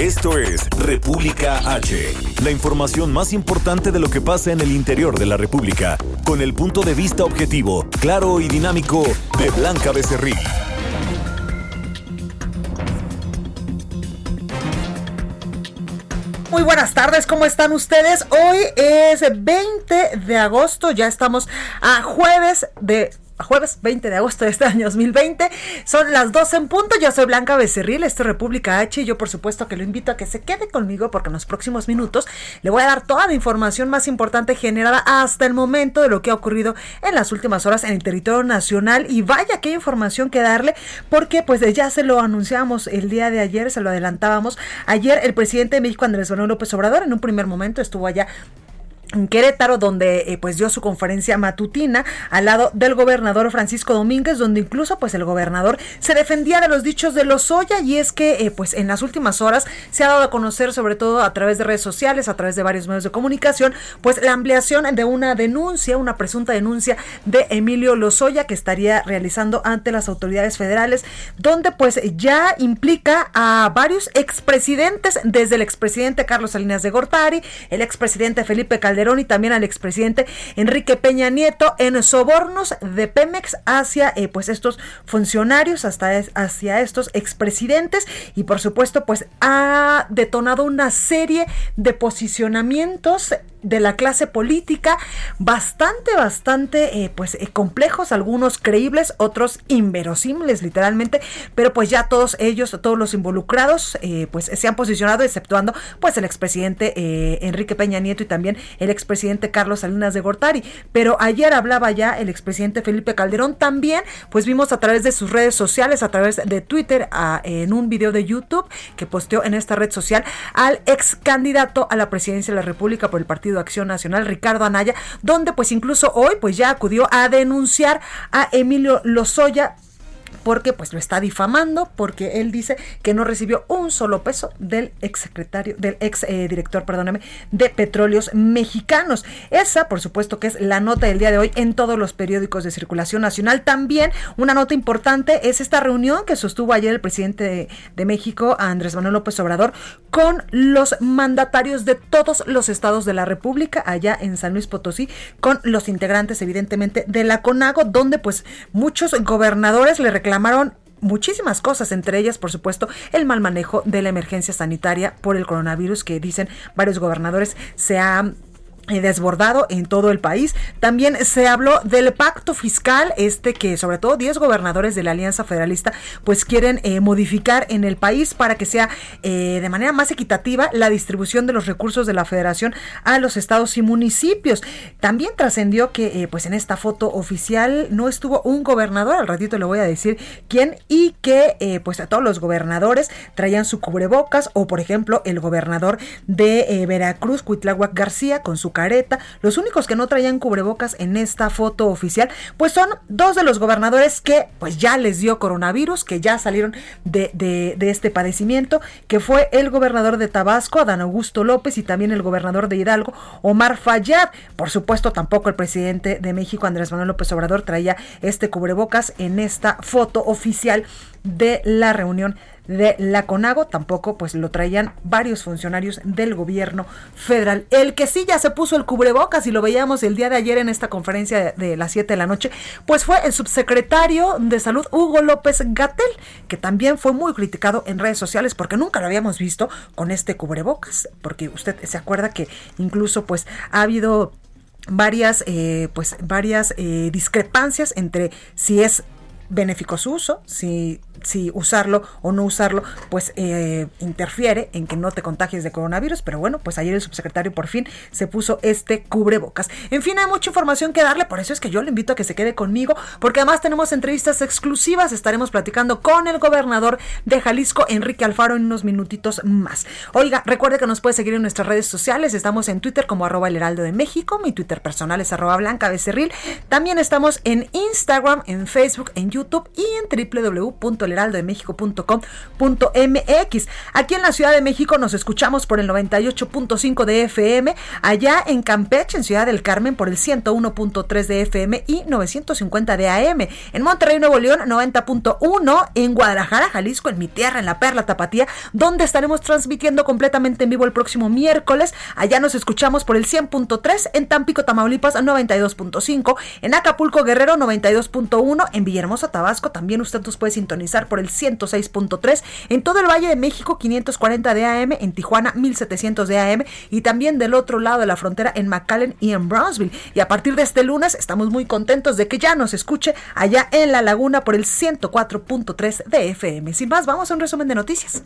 Esto es República H, la información más importante de lo que pasa en el interior de la República, con el punto de vista objetivo, claro y dinámico de Blanca Becerril. Muy buenas tardes, ¿cómo están ustedes? Hoy es 20 de agosto, ya estamos a jueves de jueves 20 de agosto de este año 2020. Son las 12 en punto. Yo soy Blanca Becerril, esto es República H y yo por supuesto que lo invito a que se quede conmigo porque en los próximos minutos le voy a dar toda la información más importante generada hasta el momento de lo que ha ocurrido en las últimas horas en el territorio nacional y vaya qué información que darle porque pues ya se lo anunciamos el día de ayer, se lo adelantábamos. Ayer el presidente de México Andrés Manuel López Obrador en un primer momento estuvo allá en Querétaro, donde eh, pues dio su conferencia matutina al lado del gobernador Francisco Domínguez, donde incluso pues el gobernador se defendía de los dichos de Lozoya. Y es que eh, pues en las últimas horas se ha dado a conocer sobre todo a través de redes sociales, a través de varios medios de comunicación, pues la ampliación de una denuncia, una presunta denuncia de Emilio Lozoya que estaría realizando ante las autoridades federales, donde pues ya implica a varios expresidentes, desde el expresidente Carlos Salinas de Gortari, el expresidente Felipe Calderón, y también al expresidente Enrique Peña Nieto en sobornos de Pemex hacia eh, pues estos funcionarios, hasta hacia estos expresidentes. Y por supuesto pues ha detonado una serie de posicionamientos de la clase política bastante, bastante eh, pues eh, complejos, algunos creíbles, otros inverosímiles literalmente, pero pues ya todos ellos, todos los involucrados pues se han posicionado, exceptuando pues el expresidente Enrique Peña Nieto y también el expresidente Carlos Salinas de Gortari, pero ayer hablaba ya el expresidente Felipe Calderón. También, pues vimos a través de sus redes sociales, a través de Twitter, en un video de YouTube que posteó en esta red social al ex candidato a la presidencia de la República por el partido Acción Nacional, Ricardo Anaya, donde pues incluso hoy pues ya acudió a denunciar a Emilio Lozoya porque pues lo está difamando, porque él dice que no recibió un solo peso del ex secretario, del ex eh, director, perdóname, de Petróleos Mexicanos. Esa, por supuesto, que es la nota del día de hoy en todos los periódicos de circulación nacional. También una nota importante es esta reunión que sostuvo ayer el presidente de, de México, Andrés Manuel López Obrador, con los mandatarios de todos los estados de la República, allá en San Luis Potosí, con los integrantes, evidentemente, de la CONAGO, donde pues muchos gobernadores le reclamaron muchísimas cosas, entre ellas, por supuesto, el mal manejo de la emergencia sanitaria por el coronavirus que dicen varios gobernadores se ha desbordado en todo el país. También se habló del pacto fiscal, este que sobre todo 10 gobernadores de la Alianza Federalista pues quieren eh, modificar en el país para que sea eh, de manera más equitativa la distribución de los recursos de la federación a los estados y municipios. También trascendió que pues en esta foto oficial no estuvo un gobernador, al ratito le voy a decir quién, y que pues a todos los gobernadores traían su cubrebocas o por ejemplo el gobernador de Veracruz, Cuitláhuac García, con su los únicos que no traían cubrebocas en esta foto oficial, pues son dos de los gobernadores que pues ya les dio coronavirus, que ya salieron de, este padecimiento, que fue el gobernador de Tabasco, Adán Augusto López, y también el gobernador de Hidalgo, Omar Fayad. Por supuesto, tampoco el presidente de México, Andrés Manuel López Obrador, traía este cubrebocas en esta foto oficial de la reunión de la CONAGO, tampoco pues lo traían varios funcionarios del gobierno federal. El que sí ya se puso el cubrebocas y lo veíamos el día de ayer en esta conferencia de, las 7 de la noche, pues fue el subsecretario de salud Hugo López Gatel, que también fue muy criticado en redes sociales porque nunca lo habíamos visto con este cubrebocas, porque usted se acuerda que incluso pues ha habido varias eh, pues varias eh, discrepancias entre si es benéfico su uso, si si usarlo o no usarlo, pues eh, interfiere en que no te contagies de coronavirus. Pero bueno, pues ayer el subsecretario por fin se puso este cubrebocas. En fin, hay mucha información que darle, por eso es que yo le invito a que se quede conmigo, porque además tenemos entrevistas exclusivas. Estaremos platicando con el gobernador de Jalisco, Enrique Alfaro, en unos minutitos más. Oiga, recuerde que nos puede seguir en nuestras redes sociales. Estamos en Twitter como arroba el heraldo de México. Mi Twitter personal es arroba blanca becerril. También estamos en Instagram, en Facebook, en YouTube y en www elheraldodemexico.com.mx. Aquí en la Ciudad de México nos escuchamos por el 98.5 de FM, allá en Campeche, en Ciudad del Carmen, por el 101.3 de FM y 950 de AM. En Monterrey, Nuevo León, 90.1. En Guadalajara, Jalisco, en mi tierra, en la Perla Tapatía, donde estaremos transmitiendo completamente en vivo el próximo miércoles. Allá nos escuchamos por el 100.3, en Tampico, Tamaulipas, 92.5, en Acapulco, Guerrero, 92.1, en Villahermosa, Tabasco, también usted nos puede sintonizar por el 106.3, en todo el Valle de México 540 de AM, en Tijuana 1700 de AM y también del otro lado de la frontera en McAllen y en Brownsville. Y a partir de este lunes estamos muy contentos de que ya nos escuche allá en La Laguna por el 104.3 de FM. Sin más, vamos a un resumen de noticias.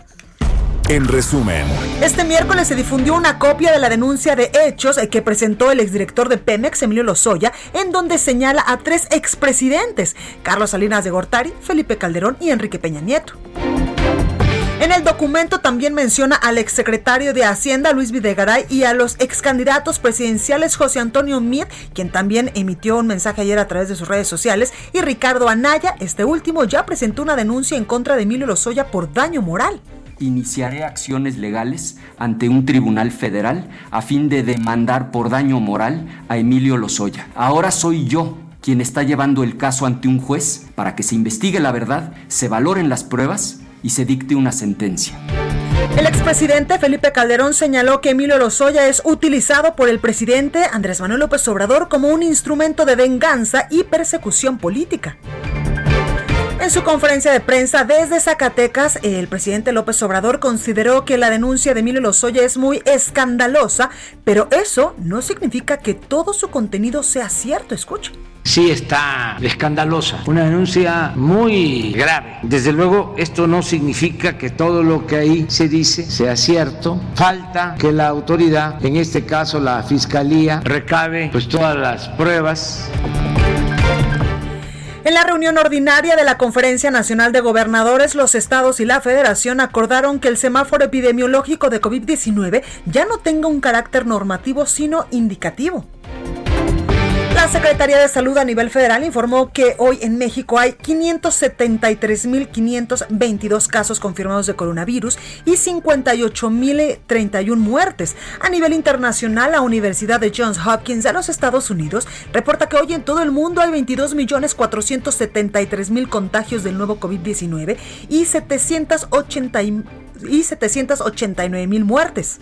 En resumen, este miércoles se difundió una copia de la denuncia de hechos que presentó el exdirector de Pemex, Emilio Lozoya, en donde señala a tres expresidentes, Carlos Salinas de Gortari, Felipe Calderón y Enrique Peña Nieto. En el documento también menciona al exsecretario de Hacienda Luis Videgaray y a los excandidatos presidenciales José Antonio Miet, quien también emitió un mensaje ayer a través de sus redes sociales, y Ricardo Anaya, este último ya presentó una denuncia en contra de Emilio Lozoya por daño moral iniciaré acciones legales ante un tribunal federal a fin de demandar por daño moral a Emilio Lozoya. Ahora soy yo quien está llevando el caso ante un juez para que se investigue la verdad, se valoren las pruebas y se dicte una sentencia. El expresidente Felipe Calderón señaló que Emilio Lozoya es utilizado por el presidente Andrés Manuel López Obrador como un instrumento de venganza y persecución política. En su conferencia de prensa desde Zacatecas, el presidente López Obrador consideró que la denuncia de Emilio Lozoya es muy escandalosa, pero eso no significa que todo su contenido sea cierto. Escuche sí está escandalosa, una denuncia muy grave. Desde luego, esto no significa que todo lo que ahí se dice sea cierto. Falta que la autoridad, en este caso la Fiscalía, recabe pues todas las pruebas. En la reunión ordinaria de la Conferencia Nacional de Gobernadores, los estados y la federación acordaron que el semáforo epidemiológico de COVID-19 ya no tenga un carácter normativo, sino indicativo. La Secretaría de Salud a nivel federal informó que hoy en México hay 573.522 casos confirmados de coronavirus y 58.031 muertes. A nivel internacional, la Universidad de Johns Hopkins de los Estados Unidos reporta que hoy en todo el mundo hay 22.473.000 contagios del nuevo COVID-19 y 789.000 muertes.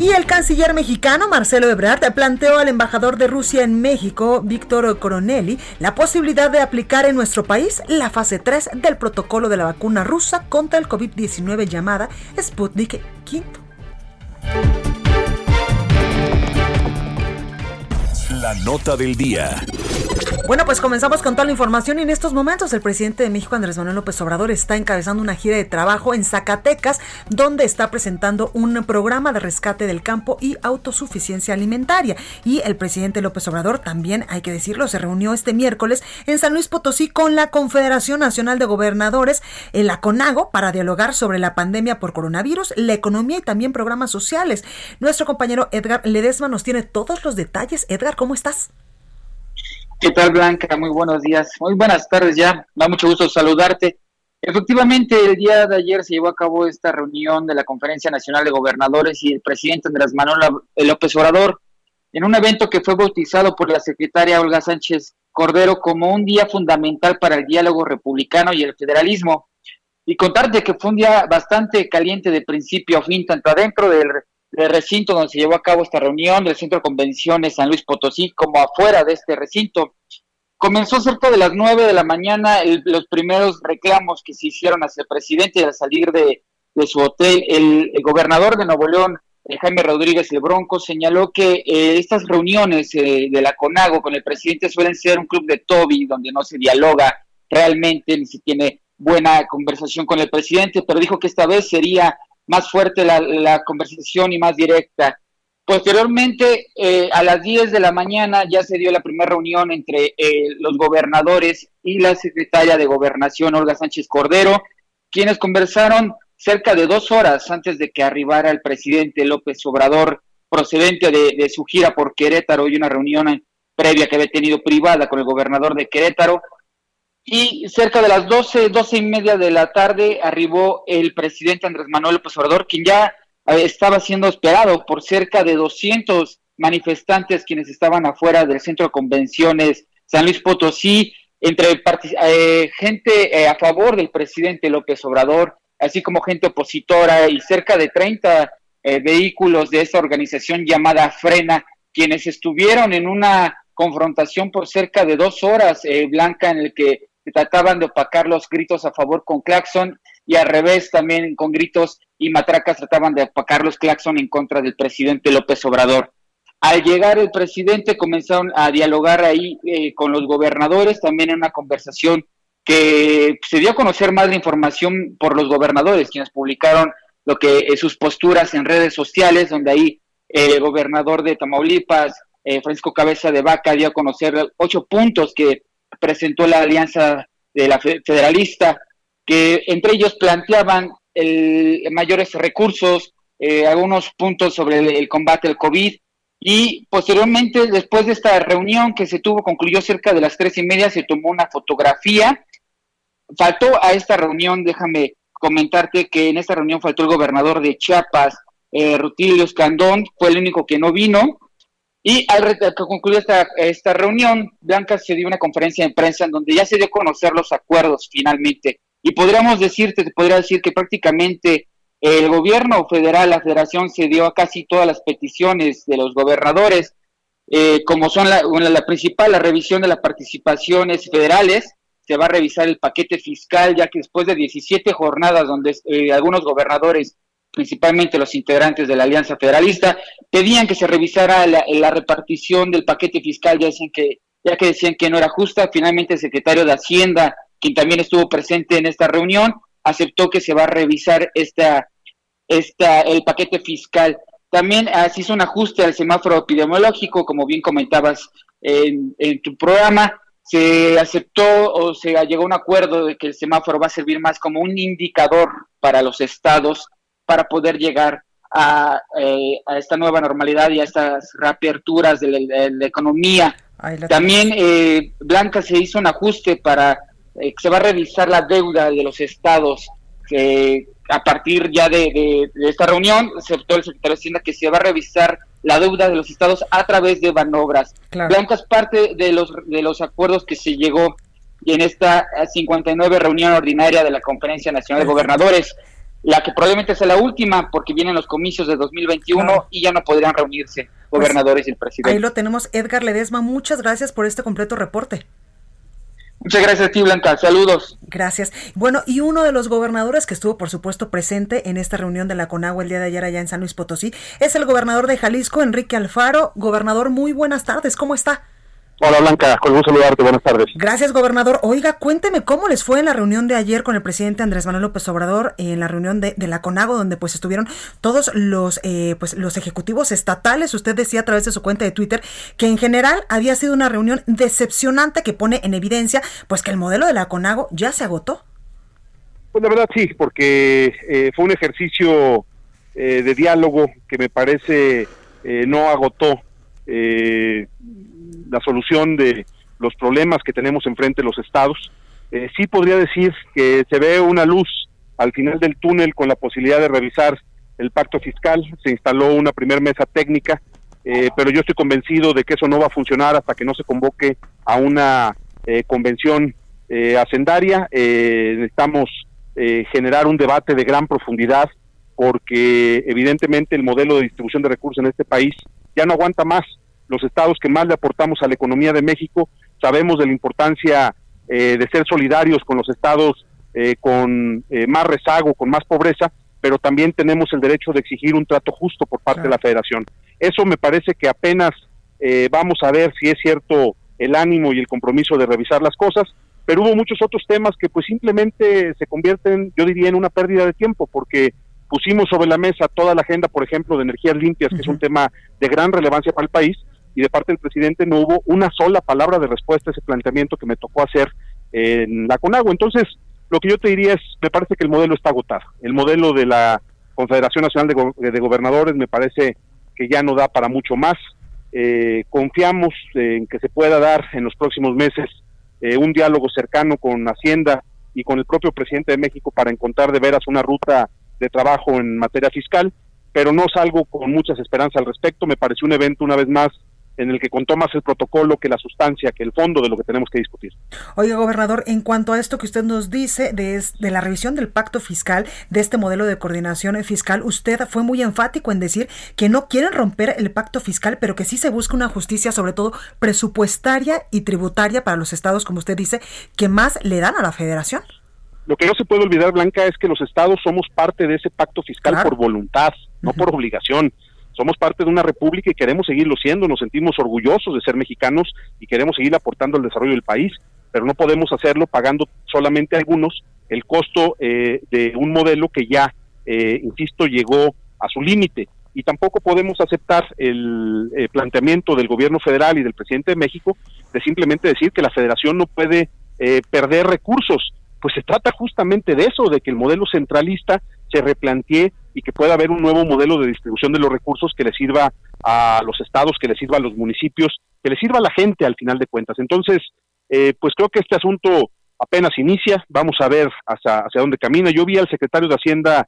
Y el canciller mexicano Marcelo Ebrard planteó al embajador de Rusia en México, Víctor Coronelli, la posibilidad de aplicar en nuestro país la fase 3 del protocolo de la vacuna rusa contra el COVID-19 llamada Sputnik V. La nota del día. Bueno, pues comenzamos con toda la información y en estos momentos el presidente de México, Andrés Manuel López Obrador, está encabezando una gira de trabajo en Zacatecas, donde está presentando un programa de rescate del campo y autosuficiencia alimentaria. Y el presidente López Obrador también, hay que decirlo, se reunió este miércoles en San Luis Potosí con la Confederación Nacional de Gobernadores, en la CONAGO, para dialogar sobre la pandemia por coronavirus, la economía y también programas sociales. Nuestro compañero Edgar Ledesma nos tiene todos los detalles. Edgar, ¿cómo estás? ¿Qué tal, Blanca? Muy buenos días. Muy buenas tardes ya. Me da mucho gusto saludarte. Efectivamente, el día de ayer se llevó a cabo esta reunión de la Conferencia Nacional de Gobernadores y el presidente Andrés Manuel López Obrador en un evento que fue bautizado por la secretaria Olga Sánchez Cordero como un día fundamental para el diálogo republicano y el federalismo. Y contarte que fue un día bastante caliente de principio a fin, tanto adentro del del recinto donde se llevó a cabo esta reunión, del Centro de Convenciones San Luis Potosí, como afuera de este recinto. Comenzó cerca de las nueve de la mañana los primeros reclamos que se hicieron hacia el presidente al salir de, su hotel. El, gobernador de Nuevo León, eh, Jaime Rodríguez El Bronco, señaló que eh, estas reuniones eh, de la CONAGO con el presidente suelen ser un club de Toby, donde no se dialoga, realmente ni si tiene buena conversación con el presidente, pero dijo que esta vez sería más fuerte la, conversación y más directa. Posteriormente, eh, a las 10 de la mañana ya se dio la primera reunión entre eh, los gobernadores y la secretaria de Gobernación, Olga Sánchez Cordero, quienes conversaron cerca de dos horas antes de que arribara el presidente López Obrador, procedente de, de su gira por Querétaro y una reunión previa que había tenido privada con el gobernador de Querétaro. Y cerca de las doce, doce y media de la tarde arribó el presidente Andrés Manuel López Obrador, quien ya eh, estaba siendo esperado por cerca de 200 manifestantes quienes estaban afuera del centro de convenciones San Luis Potosí, entre eh, gente eh, a favor del presidente López Obrador, así como gente opositora y cerca de 30 vehículos de esta organización llamada Frena, quienes estuvieron en una confrontación por cerca de dos horas, Blanca, en el que trataban de opacar los gritos a favor con claxon y al revés también con gritos y matracas trataban de opacar los claxon en contra del presidente López Obrador. Al llegar el presidente comenzaron a dialogar ahí eh, con los gobernadores, también en una conversación que se dio a conocer más de información por los gobernadores, quienes publicaron lo que eh, sus posturas en redes sociales, donde ahí eh, el gobernador de Tamaulipas, Francisco Cabeza de Vaca, dio a conocer ocho puntos que presentó la alianza de la federalista, que entre ellos planteaban el, mayores recursos, eh, algunos puntos sobre el, combate al COVID, y posteriormente, después de esta reunión que se tuvo, concluyó cerca de las tres y media, se tomó una fotografía. Faltó a esta reunión, déjame comentarte que en esta reunión faltó el gobernador de Chiapas, eh, Rutilio Escandón, fue el único que no vino, y al concluir esta, esta reunión, Blanca se dio una conferencia de prensa en donde ya se dio a conocer los acuerdos finalmente. Y podríamos decirte, te podría decir que prácticamente el gobierno federal, la federación, se dio a casi todas las peticiones de los gobernadores, eh, como son la, la principal, la revisión de las participaciones federales, se va a revisar el paquete fiscal, ya que después de 17 jornadas donde eh, algunos gobernadores principalmente los integrantes de la Alianza Federalista, pedían que se revisara la, repartición del paquete fiscal, ya, decían que, ya que decían que no era justa. Finalmente el secretario de Hacienda, quien también estuvo presente en esta reunión, aceptó que se va a revisar esta, esta, el paquete fiscal. También ah, se hizo un ajuste al semáforo epidemiológico, como bien comentabas en, en tu programa. Se aceptó o se llegó a un acuerdo de que el semáforo va a servir más como un indicador para los estados para poder llegar a, eh, a esta nueva normalidad y a estas reaperturas de la, economía. También, eh, Blanca, se hizo un ajuste para eh, que se va a revisar la deuda de los estados. que a partir ya de, esta reunión, aceptó el secretario de Hacienda que se va a revisar la deuda de los estados a través de manobras. Blanca es parte de los, de los acuerdos que se llegó en esta 59 reunión ordinaria de la Conferencia Nacional de Gobernadores la que probablemente sea la última porque vienen los comicios de 2021 y ya no podrían reunirse pues, gobernadores y el presidente. Ahí lo tenemos, Edgar Ledesma, muchas gracias por este completo reporte. Muchas gracias a ti, Blanca. Saludos. Gracias. Bueno, y uno de los gobernadores que estuvo, por supuesto, presente en esta reunión de la CONAGUA el día de ayer allá en San Luis Potosí es el gobernador de Jalisco, Enrique Alfaro. Gobernador, muy buenas tardes. ¿Cómo está? Hola Blanca, con gusto saludarte, buenas tardes. Gracias, gobernador. Oiga, cuénteme cómo les fue en la reunión de ayer con el presidente Andrés Manuel López Obrador, en la reunión de, la CONAGO, donde pues estuvieron todos los, eh, pues, los ejecutivos estatales. Usted decía a través de su cuenta de Twitter que en general había sido una reunión decepcionante que pone en evidencia pues que el modelo de la CONAGO ya se agotó. Pues la verdad sí, porque eh, fue un ejercicio eh, de diálogo que me parece no agotó la solución de los problemas que tenemos enfrente los estados. Eh, sí podría decir que se ve una luz al final del túnel con la posibilidad de revisar el pacto fiscal. Se instaló una primera mesa técnica, eh, pero yo estoy convencido de que eso no va a funcionar hasta que no se convoque a una eh, convención eh, hacendaria. necesitamos generar un debate de gran profundidad porque evidentemente el modelo de distribución de recursos en este país ya no aguanta más los estados que más le aportamos a la economía de México. Sabemos de la importancia eh, de ser solidarios con los estados eh, con eh, más rezago, con más pobreza, pero también tenemos el derecho de exigir un trato justo por parte de la federación. Eso me parece que apenas vamos a ver si es cierto el ánimo y el compromiso de revisar las cosas, pero hubo muchos otros temas que pues simplemente se convierten, yo diría, en una pérdida de tiempo, porque pusimos sobre la mesa toda la agenda, por ejemplo, de energías limpias, que es un tema de gran relevancia para el país, y de parte del presidente no hubo una sola palabra de respuesta a ese planteamiento que me tocó hacer en la CONAGUA. Entonces, lo que yo te diría es, me parece que el modelo está agotado. El modelo de la Confederación Nacional de, Gobernadores me parece que ya no da para mucho más. Eh, confiamos en que se pueda dar en los próximos meses eh, un diálogo cercano con Hacienda y con el propio presidente de México para encontrar de veras una ruta de trabajo en materia fiscal, pero no salgo con muchas esperanzas al respecto. Me pareció un evento una vez más en el que contó más el protocolo que la sustancia, que el fondo de lo que tenemos que discutir. Oiga, gobernador, en cuanto a esto que usted nos dice de, de, la revisión del pacto fiscal, de este modelo de coordinación fiscal, usted fue muy enfático en decir que no quieren romper el pacto fiscal, pero que sí se busca una justicia, sobre todo presupuestaria y tributaria para los estados, como usted dice, que más le dan a la federación. Lo que no se puede olvidar, Blanca, es que los estados somos parte de ese pacto fiscal por voluntad, no por obligación somos parte de una república y queremos seguirlo siendo, nos sentimos orgullosos de ser mexicanos y queremos seguir aportando al desarrollo del país, pero no podemos hacerlo pagando solamente a algunos el costo eh, de un modelo que ya, eh, insisto, llegó a su límite. Y tampoco podemos aceptar el eh, planteamiento del gobierno federal y del presidente de México de simplemente decir que la federación no puede perder recursos. Pues se trata justamente de eso, de que el modelo centralista se replantee y que pueda haber un nuevo modelo de distribución de los recursos que le sirva a los estados, que le sirva a los municipios, que le sirva a la gente al final de cuentas. Entonces, eh, pues creo que este asunto apenas inicia, vamos a ver hacia, hacia dónde camina. Yo vi al secretario de Hacienda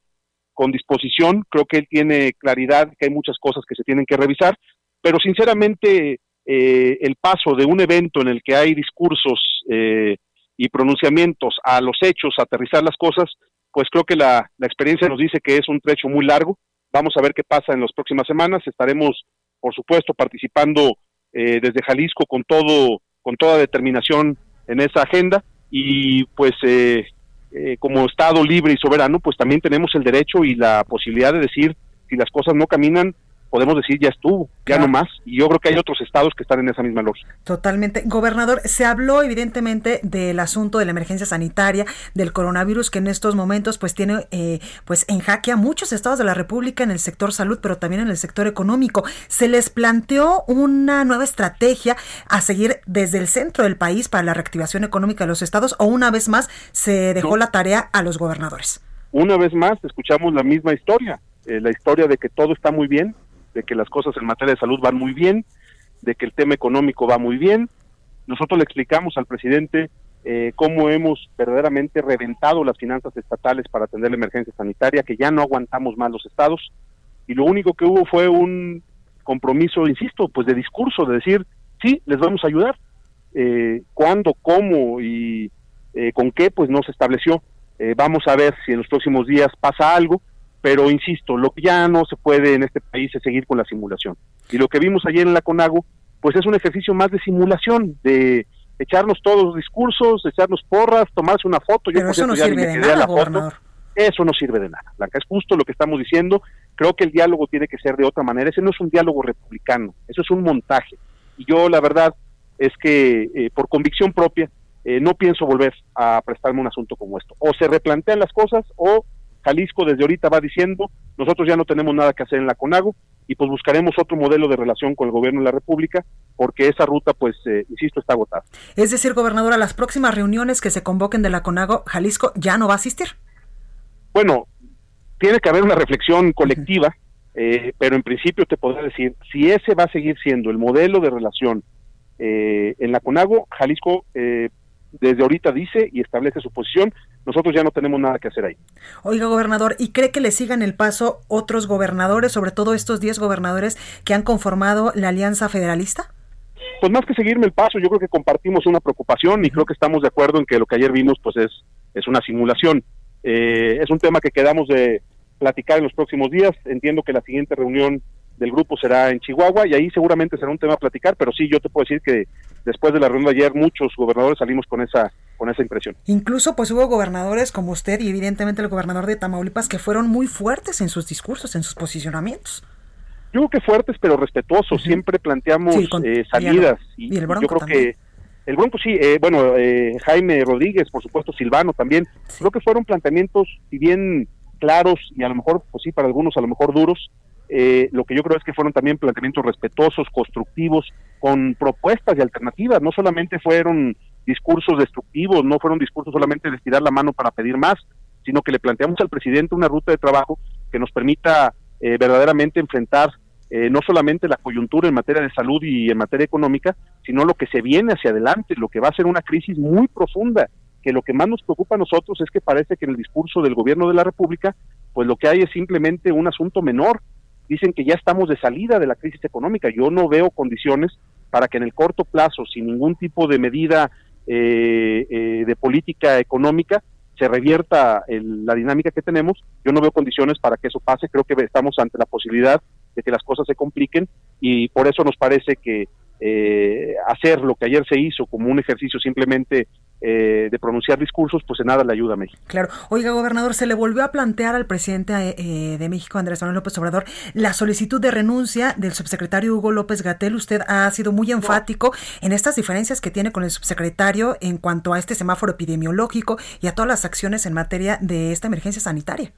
con disposición, creo que él tiene claridad que hay muchas cosas que se tienen que revisar, pero sinceramente eh, el paso de un evento en el que hay discursos eh, y pronunciamientos a los hechos, aterrizar las cosas, pues creo que la, experiencia nos dice que es un trecho muy largo. Vamos a ver qué pasa en las próximas semanas. Estaremos, por supuesto, participando eh, desde Jalisco con todo, con toda determinación en esa agenda y pues eh, eh, como Estado libre y soberano, pues también tenemos el derecho y la posibilidad de decir si las cosas no caminan, podemos decir ya estuvo, ya no más. Y yo creo que hay otros estados que están en esa misma lógica. Totalmente. Gobernador, se habló evidentemente del asunto de la emergencia sanitaria, del coronavirus, que en estos momentos pues tiene eh, pues en jaque a muchos estados de la República en el sector salud, pero también en el sector económico. Se les planteó una nueva estrategia a seguir desde el centro del país para la reactivación económica de los estados o una vez más se dejó la tarea a los gobernadores. Una vez más escuchamos la misma historia, eh, la historia de que todo está muy bien, de que las cosas en materia de salud van muy bien, de que el tema económico va muy bien. Nosotros le explicamos al presidente eh, cómo hemos verdaderamente reventado las finanzas estatales para atender la emergencia sanitaria, que ya no aguantamos más los estados, y lo único que hubo fue un compromiso, insisto, pues de discurso, de decir, sí, les vamos a ayudar. Eh, ¿Cuándo, cómo y eh, con qué? Pues no se estableció. Eh, vamos a ver si en los próximos días pasa algo pero insisto, lo que ya no se puede en este país es seguir con la simulación. Y lo que vimos ayer en la CONAGO, pues es un ejercicio más de simulación, de echarnos todos los discursos, echarnos porras, tomarse una foto. Yo eso no sirve de nada, gobernador. Eso no sirve de nada, Blanca. Es justo lo que estamos diciendo. Creo que el diálogo tiene que ser de otra manera. Ese no es un diálogo republicano, eso es un montaje. Y yo, la verdad, es que eh, por convicción propia, eh, no pienso volver a prestarme un asunto como esto. O se replantean las cosas o Jalisco desde ahorita va diciendo, nosotros ya no tenemos nada que hacer en la CONAGO y pues buscaremos otro modelo de relación con el gobierno de la República porque esa ruta, pues, eh, insisto, está agotada. Es decir, gobernadora, las próximas reuniones que se convoquen de la CONAGO, Jalisco ya no va a asistir. Bueno, tiene que haber una reflexión colectiva, eh, pero en principio te podría decir, si ese va a seguir siendo el modelo de relación eh, en la CONAGO, Jalisco desde ahorita dice y establece su posición, nosotros ya no tenemos nada que hacer ahí. Oiga, gobernador, ¿y cree que le sigan el paso otros gobernadores, sobre todo estos 10 gobernadores que han conformado la Alianza Federalista? Pues más que seguirme el paso, yo creo que compartimos una preocupación y creo que estamos de acuerdo en que lo que ayer vimos pues es, es una simulación. Eh, es un tema que quedamos de platicar en los próximos días. Entiendo que la siguiente reunión del grupo será en Chihuahua y ahí seguramente será un tema a platicar, pero sí, yo te puedo decir que después de la reunión de ayer muchos gobernadores salimos con esa con esa impresión. Incluso pues hubo gobernadores como usted y evidentemente el gobernador de Tamaulipas que fueron muy fuertes en sus discursos, en sus posicionamientos. Yo creo que fuertes pero respetuosos, siempre planteamos eh, salidas y, yo creo que El Bronco sí, eh, bueno, eh, Jaime Rodríguez, por supuesto, Silvano también. Creo que fueron planteamientos, si bien claros y a lo mejor, pues sí, para algunos a lo mejor duros, eh, lo que yo creo es que fueron también planteamientos respetuosos, constructivos, con propuestas y alternativas. No solamente fueron discursos destructivos, no fueron discursos solamente de estirar la mano para pedir más, sino que le planteamos al presidente una ruta de trabajo que nos permita verdaderamente enfrentar eh, no solamente la coyuntura en materia de salud y en materia económica, sino lo que se viene hacia adelante, lo que va a ser una crisis muy profunda, que lo que más nos preocupa a nosotros es que parece que en el discurso del gobierno de la República, pues lo que hay es simplemente un asunto menor. Dicen que ya estamos de salida de la crisis económica. Yo no veo condiciones para que en el corto plazo, sin ningún tipo de medida eh, eh, de política económica, se revierta la dinámica que tenemos. Yo no veo condiciones para que eso pase. Creo que estamos ante la posibilidad de que las cosas se compliquen y por eso nos parece que eh, hacer lo que ayer se hizo como un ejercicio simplemente eh, de pronunciar discursos, pues en nada le ayuda a México. Claro. Oiga, gobernador, se le volvió a plantear al presidente eh, de México, Andrés Manuel López Obrador, la solicitud de renuncia del subsecretario Hugo López Gatel. Usted ha sido muy enfático en estas diferencias que tiene con el subsecretario en cuanto a este semáforo epidemiológico y a todas las acciones en materia de esta emergencia sanitaria.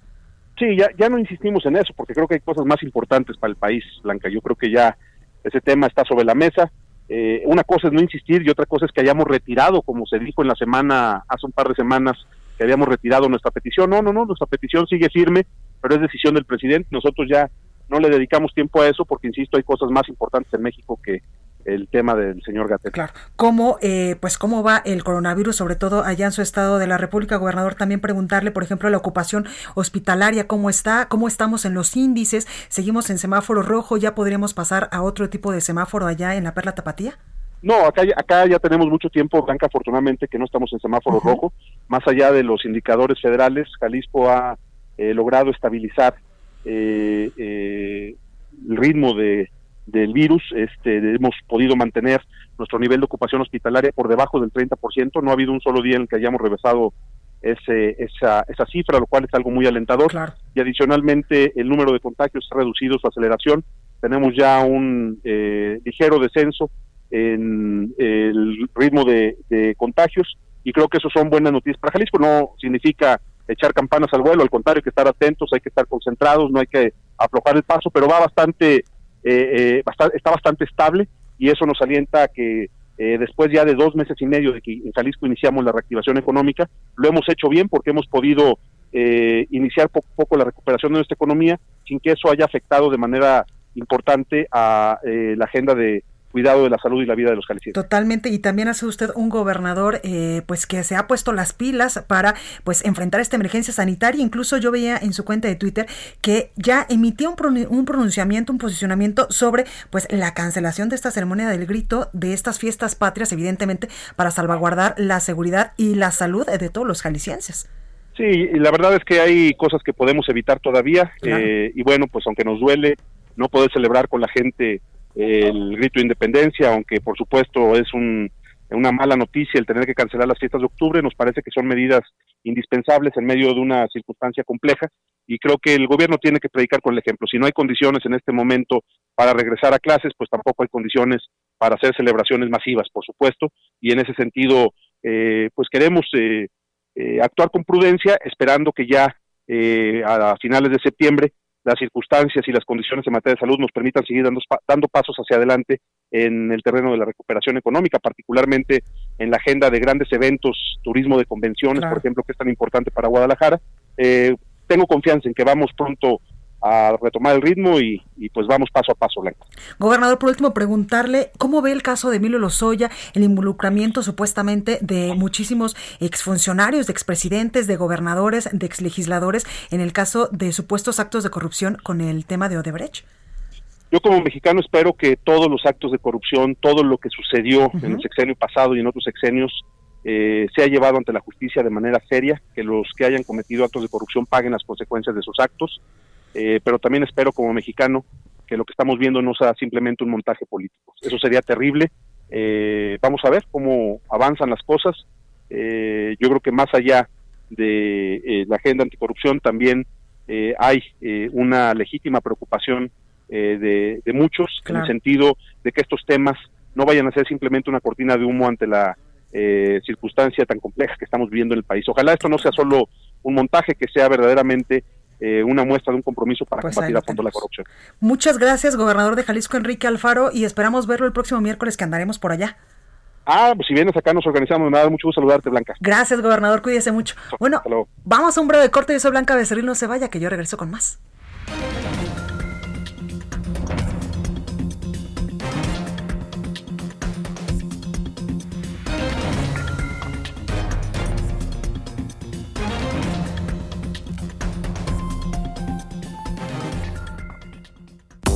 Sí, ya, ya no insistimos en eso, porque creo que hay cosas más importantes para el país, Blanca. Yo creo que ya ese tema está sobre la mesa. Eh, una cosa es no insistir y otra cosa es que hayamos retirado, como se dijo en la semana, hace un par de semanas, que habíamos retirado nuestra petición. No, no, no, nuestra petición sigue firme, pero es decisión del presidente. Nosotros ya no le dedicamos tiempo a eso porque, insisto, hay cosas más importantes en México que, el tema del señor Gatel. Claro. ¿Cómo, eh, pues, ¿Cómo va el coronavirus, sobre todo allá en su estado de la República, gobernador? También preguntarle, por ejemplo, la ocupación hospitalaria, ¿cómo está? ¿Cómo estamos en los índices? ¿Seguimos en semáforo rojo? ¿Ya podríamos pasar a otro tipo de semáforo allá en la Perla Tapatía? No, acá, acá ya tenemos mucho tiempo, Blanca, afortunadamente, que no estamos en semáforo rojo. Más allá de los indicadores federales, Jalisco ha eh, logrado estabilizar eh, el ritmo de del virus, este, hemos podido mantener nuestro nivel de ocupación hospitalaria por debajo del 30%, no ha habido un solo día en el que hayamos rebasado ese, esa, esa cifra, lo cual es algo muy alentador. Y adicionalmente el número de contagios ha reducido su aceleración, tenemos ya un eh, ligero descenso en el ritmo de, de contagios y creo que eso son buenas noticias para Jalisco, no significa echar campanas al vuelo, al contrario, hay que estar atentos, hay que estar concentrados, no hay que aflojar el paso, pero va bastante eh, eh está bastante estable y eso nos alienta a que eh, después ya de dos meses y medio de que en Jalisco iniciamos la reactivación económica, lo hemos hecho bien porque hemos podido eh, iniciar poco a poco la recuperación de nuestra economía sin que eso haya afectado de manera importante a la agenda de cuidado de la salud y la vida de los jaliscienses. Totalmente, y también hace usted un gobernador eh, pues que se ha puesto las pilas para pues enfrentar esta emergencia sanitaria. Incluso yo veía en su cuenta de Twitter que ya emitió un, un pronunciamiento, un posicionamiento sobre pues la cancelación de esta ceremonia del grito, de estas fiestas patrias, evidentemente, para salvaguardar la seguridad y la salud de todos los jaliscienses. Sí, y la verdad es que hay cosas que podemos evitar todavía, eh, y bueno, pues aunque nos duele no poder celebrar con la gente el grito de independencia, aunque por supuesto es una mala noticia el tener que cancelar las fiestas de octubre, nos parece que son medidas indispensables en medio de una circunstancia compleja y creo que el gobierno tiene que predicar con el ejemplo. Si no hay condiciones en este momento para regresar a clases, pues tampoco hay condiciones para hacer celebraciones masivas, por supuesto, y en ese sentido, eh, pues queremos eh, eh, actuar con prudencia, esperando que ya a finales de septiembre las circunstancias y las condiciones en materia de salud nos permitan seguir dando, dando pasos hacia adelante en el terreno de la recuperación económica, particularmente en la agenda de grandes eventos, turismo de convenciones, por ejemplo, que es tan importante para Guadalajara. Eh, tengo confianza en que vamos pronto a retomar el ritmo y, pues vamos paso a paso, Blanca. Gobernador, por último, preguntarle cómo ve el caso de Emilio Lozoya, el involucramiento supuestamente de muchísimos exfuncionarios, de expresidentes, de gobernadores, de exlegisladores en el caso de supuestos actos de corrupción con el tema de Odebrecht. Yo como mexicano espero que todos los actos de corrupción, todo lo que sucedió en el sexenio pasado y en otros sexenios, eh, sea llevado ante la justicia de manera seria, que los que hayan cometido actos de corrupción paguen las consecuencias de sus actos eh, pero también espero como mexicano que lo que estamos viendo no sea simplemente un montaje político. Eso sería terrible. Eh, vamos a ver cómo avanzan las cosas. Eh, yo creo que más allá de la agenda anticorrupción también hay una legítima preocupación de, muchos en el sentido de que estos temas no vayan a ser simplemente una cortina de humo ante la eh, circunstancia tan compleja que estamos viviendo en el país. Ojalá esto no sea solo un montaje, que sea verdaderamente eh, una muestra de un compromiso para pues combatir a fondo la corrupción. Muchas gracias, gobernador de Jalisco, Enrique Alfaro, y esperamos verlo el próximo miércoles que andaremos por allá. Ah, pues si vienes acá nos organizamos, me da mucho gusto saludarte, Blanca. Gracias, gobernador, cuídese mucho. Bueno, vamos a un breve corte, yo soy Blanca Becerril, no se vaya, que yo regreso con más.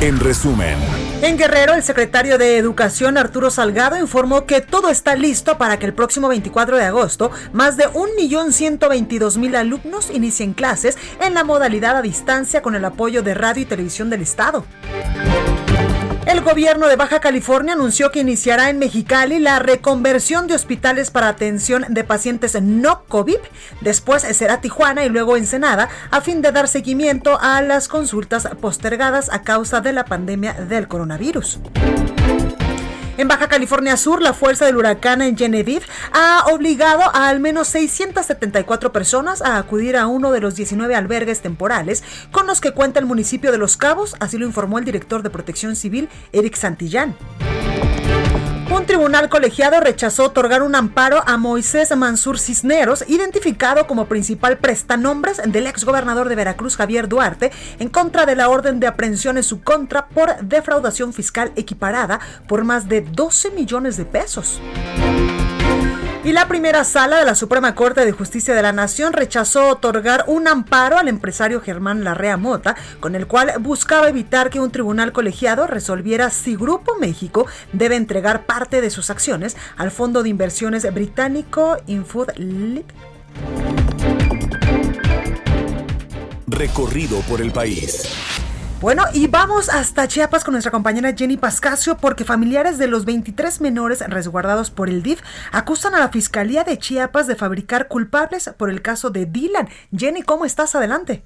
en resumen. En Guerrero, el secretario de Educación Arturo Salgado informó que todo está listo para que el próximo 24 de agosto más de 1.122.000 alumnos inicien clases en la modalidad a distancia con el apoyo de radio y televisión del Estado. El gobierno de Baja California anunció que iniciará en Mexicali la reconversión de hospitales para atención de pacientes no COVID. Después será Tijuana y luego Ensenada a fin de dar seguimiento a las consultas postergadas a causa de la pandemia del coronavirus. En Baja California Sur, la fuerza del huracán en Genevieve ha obligado a al menos 674 personas a acudir a uno de los 19 albergues temporales con los que cuenta el municipio de Los Cabos, así lo informó el director de Protección Civil, Eric Santillán. Un tribunal colegiado rechazó otorgar un amparo a Moisés Mansur Cisneros, identificado como principal prestanombres del exgobernador de Veracruz, Javier Duarte, en contra de la orden de aprehensión en su contra por defraudación fiscal equiparada por más de 12 millones de pesos. Y la primera sala de la Suprema Corte de Justicia de la Nación rechazó otorgar un amparo al empresario Germán Larrea Mota, con el cual buscaba evitar que un tribunal colegiado resolviera si Grupo México debe entregar parte de sus acciones al fondo de inversiones británico Infood Lip. Recorrido por el país. Bueno, y vamos hasta Chiapas con nuestra compañera Jenny Pascasio porque familiares de los 23 menores resguardados por el DIF acusan a la Fiscalía de Chiapas de fabricar culpables por el caso de Dylan. Jenny, ¿cómo estás? Adelante.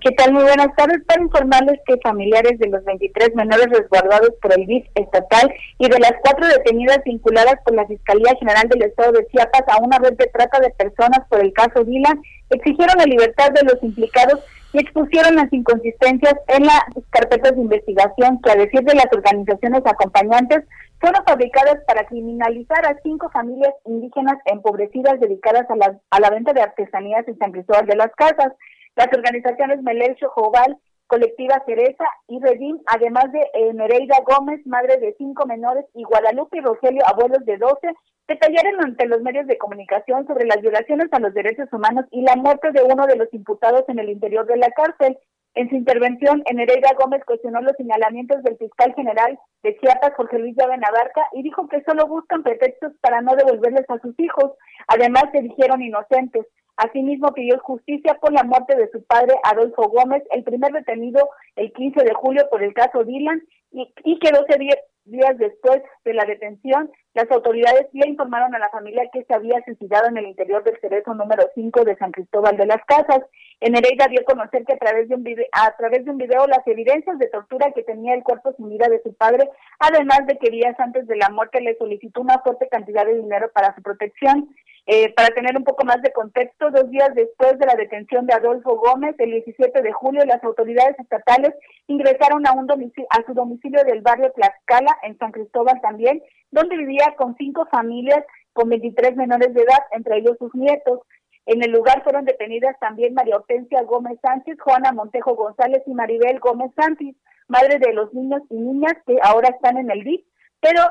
¿Qué tal? Muy buenas tardes. Para informarles que familiares de los 23 menores resguardados por el DIF estatal y de las cuatro detenidas vinculadas por la Fiscalía General del Estado de Chiapas a una red de trata de personas por el caso Dylan exigieron la libertad de los implicados y expusieron las inconsistencias en las carpetas de investigación que, a decir de las organizaciones acompañantes, fueron fabricadas para criminalizar a cinco familias indígenas empobrecidas dedicadas a la, a la venta de artesanías en San Cristóbal de las Casas. Las organizaciones Melelcho Joval, Colectiva Cereza y Redim, además de eh, Nereida Gómez, madre de cinco menores, y Guadalupe y Rogelio, abuelos de doce, detallaron ante los medios de comunicación sobre las violaciones a los derechos humanos y la muerte de uno de los imputados en el interior de la cárcel. En su intervención, Nereida Gómez cuestionó los señalamientos del fiscal general de Chiapas, Jorge Luis Llave Navarca, y dijo que solo buscan pretextos para no devolverles a sus hijos. Además, se dijeron inocentes. Asimismo, pidió justicia por la muerte de su padre, Adolfo Gómez, el primer detenido el 15 de julio por el caso Dylan, y, y que 12 días después de la detención, las autoridades le informaron a la familia que se había suicidado en el interior del cerezo número 5 de San Cristóbal de las Casas. En Nereida dio a conocer que a través de un video, a través de un video las evidencias de tortura que tenía el cuerpo sin vida de su padre, además de que días antes de la muerte le solicitó una fuerte cantidad de dinero para su protección. Eh, para tener un poco más de contexto, dos días después de la detención de Adolfo Gómez, el 17 de julio, las autoridades estatales ingresaron a, un domicilio, a su domicilio del barrio Tlaxcala, en San Cristóbal también, donde vivía con cinco familias con 23 menores de edad, entre ellos sus nietos. En el lugar fueron detenidas también María Hortensia Gómez Sánchez, Juana Montejo González y Maribel Gómez Sánchez, madre de los niños y niñas que ahora están en el DIP, pero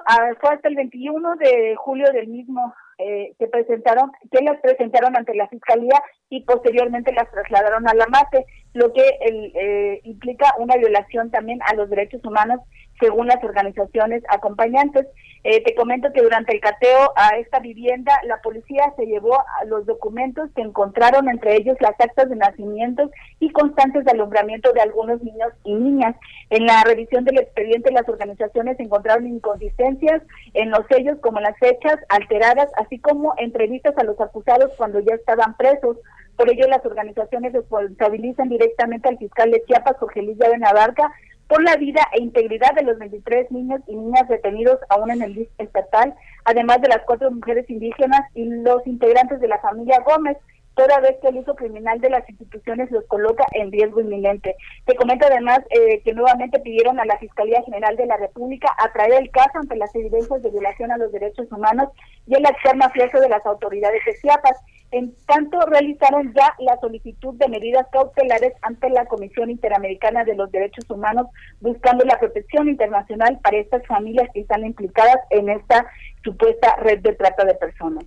fue hasta el 21 de julio del mismo eh, que presentaron, que las presentaron ante la fiscalía y posteriormente las trasladaron a la MATE, lo que eh, implica una violación también a los derechos humanos según las organizaciones acompañantes. Eh, te comento que durante el cateo a esta vivienda, la policía se llevó los documentos que encontraron, entre ellos las actas de nacimientos y constantes de alumbramiento de algunos niños y niñas. En la revisión del expediente, las organizaciones encontraron inconsistencias en los sellos, como las fechas alteradas, así como entrevistas a los acusados cuando ya estaban presos. Por ello, las organizaciones responsabilizan directamente al fiscal de Chiapas, Jorge Luis de Navarca, por la vida e integridad de los 23 niños y niñas detenidos aún en el estatal, además de las cuatro mujeres indígenas y los integrantes de la familia Gómez, toda vez que el uso criminal de las instituciones los coloca en riesgo inminente. Te comento además eh, que nuevamente pidieron a la Fiscalía General de la República atraer el caso ante las evidencias de violación a los derechos humanos y el actor mafioso de las autoridades de Chiapas. En tanto, realizaron ya la solicitud de medidas cautelares ante la Comisión Interamericana de los Derechos Humanos, buscando la protección internacional para estas familias que están implicadas en esta supuesta red de trata de personas.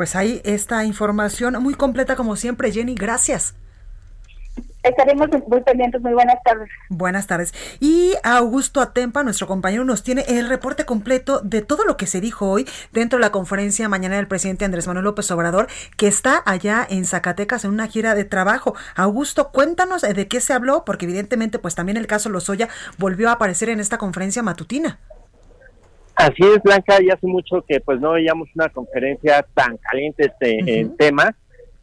Pues ahí esta información muy completa como siempre, Jenny, gracias. Estaremos muy pendientes. Muy buenas tardes. Buenas tardes. Y Augusto Atempa, nuestro compañero, nos tiene el reporte completo de todo lo que se dijo hoy dentro de la conferencia mañana del presidente Andrés Manuel López Obrador, que está allá en Zacatecas en una gira de trabajo. Augusto, cuéntanos de qué se habló, porque evidentemente, pues también el caso Lozoya volvió a aparecer en esta conferencia matutina. Así es, Blanca, y hace mucho que pues no veíamos una conferencia tan caliente este, en tema